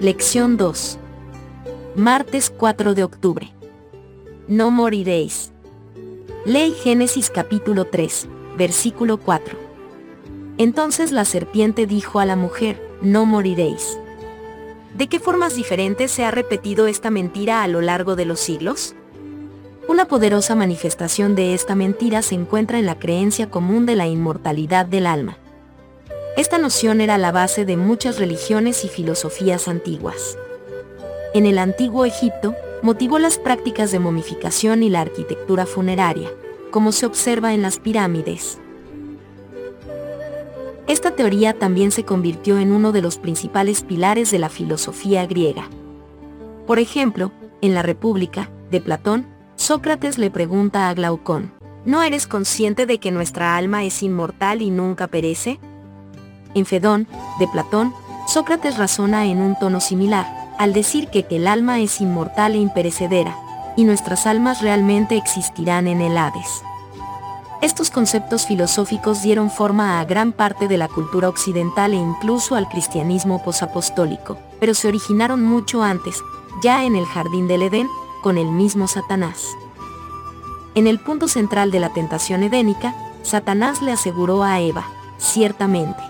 Lección 2. Martes 4 de octubre. No moriréis. Ley Génesis capítulo 3, versículo 4. Entonces la serpiente dijo a la mujer, no moriréis. ¿De qué formas diferentes se ha repetido esta mentira a lo largo de los siglos? Una poderosa manifestación de esta mentira se encuentra en la creencia común de la inmortalidad del alma. Esta noción era la base de muchas religiones y filosofías antiguas. En el antiguo Egipto, motivó las prácticas de momificación y la arquitectura funeraria, como se observa en las pirámides. Esta teoría también se convirtió en uno de los principales pilares de la filosofía griega. Por ejemplo, en la República, de Platón, Sócrates le pregunta a Glaucón, ¿no eres consciente de que nuestra alma es inmortal y nunca perece? En Fedón, de Platón, Sócrates razona en un tono similar, al decir que, el alma es inmortal e imperecedera, y nuestras almas realmente existirán en el Hades. Estos conceptos filosóficos dieron forma a gran parte de la cultura occidental e incluso al cristianismo posapostólico, pero se originaron mucho antes, ya en el jardín del Edén, con el mismo Satanás. En el punto central de la tentación edénica, Satanás le aseguró a Eva, ciertamente,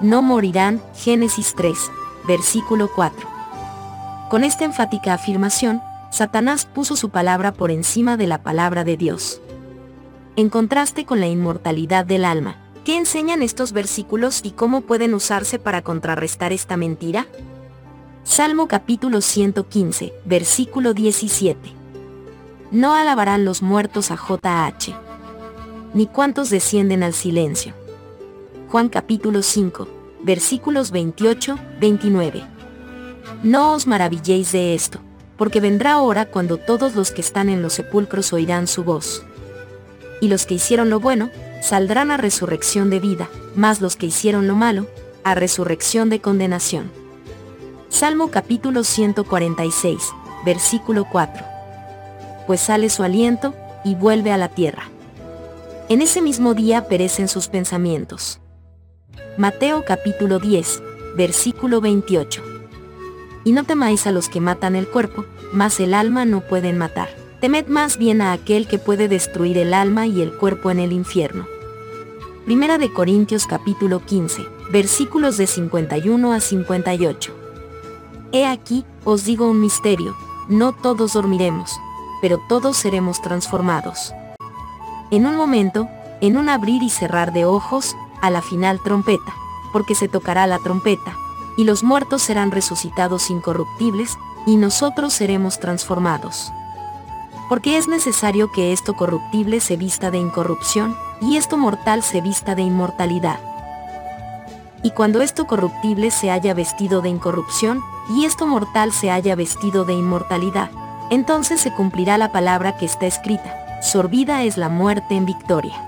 no morirán, Génesis 3, versículo 4. Con esta enfática afirmación, Satanás puso su palabra por encima de la palabra de Dios. En contraste con la inmortalidad del alma, ¿qué enseñan estos versículos y cómo pueden usarse para contrarrestar esta mentira? Salmo capítulo 115, versículo 17. No alabarán los muertos a JH. Ni cuantos descienden al silencio. Juan capítulo 5, versículos 28, 29. No os maravilléis de esto, porque vendrá hora cuando todos los que están en los sepulcros oirán su voz. Y los que hicieron lo bueno, saldrán a resurrección de vida, mas los que hicieron lo malo, a resurrección de condenación. Salmo capítulo 146, versículo 4. Pues sale su aliento, y vuelve a la tierra. En ese mismo día perecen sus pensamientos. Mateo capítulo 10, versículo 28. Y no temáis a los que matan el cuerpo, mas el alma no pueden matar. Temed más bien a aquel que puede destruir el alma y el cuerpo en el infierno. Primera de Corintios capítulo 15, versículos de 51 a 58. He aquí, os digo un misterio, no todos dormiremos, pero todos seremos transformados. En un momento, en un abrir y cerrar de ojos, a la final trompeta, porque se tocará la trompeta, y los muertos serán resucitados incorruptibles, y nosotros seremos transformados. Porque es necesario que esto corruptible se vista de incorrupción, y esto mortal se vista de inmortalidad. Y cuando esto corruptible se haya vestido de incorrupción, y esto mortal se haya vestido de inmortalidad, entonces se cumplirá la palabra que está escrita, sorbida es la muerte en victoria.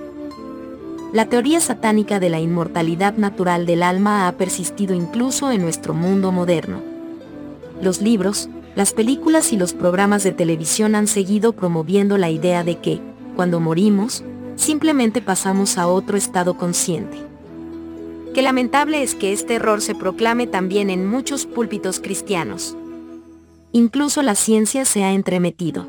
la teoría satánica de la inmortalidad natural del alma ha persistido incluso en nuestro mundo moderno. Los libros, las películas y los programas de televisión han seguido promoviendo la idea de que, cuando morimos, simplemente pasamos a otro estado consciente. Qué lamentable es que este error se proclame también en muchos púlpitos cristianos. Incluso la ciencia se ha entremetido.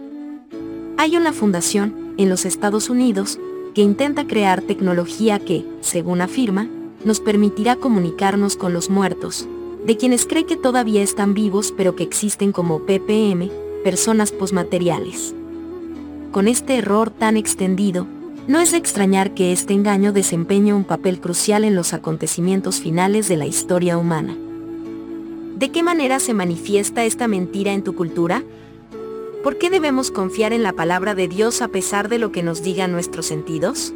Hay una fundación, en los Estados Unidos, que intenta crear tecnología que, según afirma, nos permitirá comunicarnos con los muertos, de quienes cree que todavía están vivos pero que existen como PPM, personas posmateriales. Con este error tan extendido, no es de extrañar que este engaño desempeñe un papel crucial en los acontecimientos finales de la historia humana. ¿De qué manera se manifiesta esta mentira en tu cultura? ¿Por qué debemos confiar en la palabra de Dios a pesar de lo que nos digan nuestros sentidos?